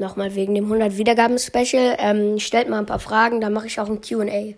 nochmal wegen dem 100 Wiedergaben-Special. Ähm, stellt mal ein paar Fragen, dann mache ich auch ein QA.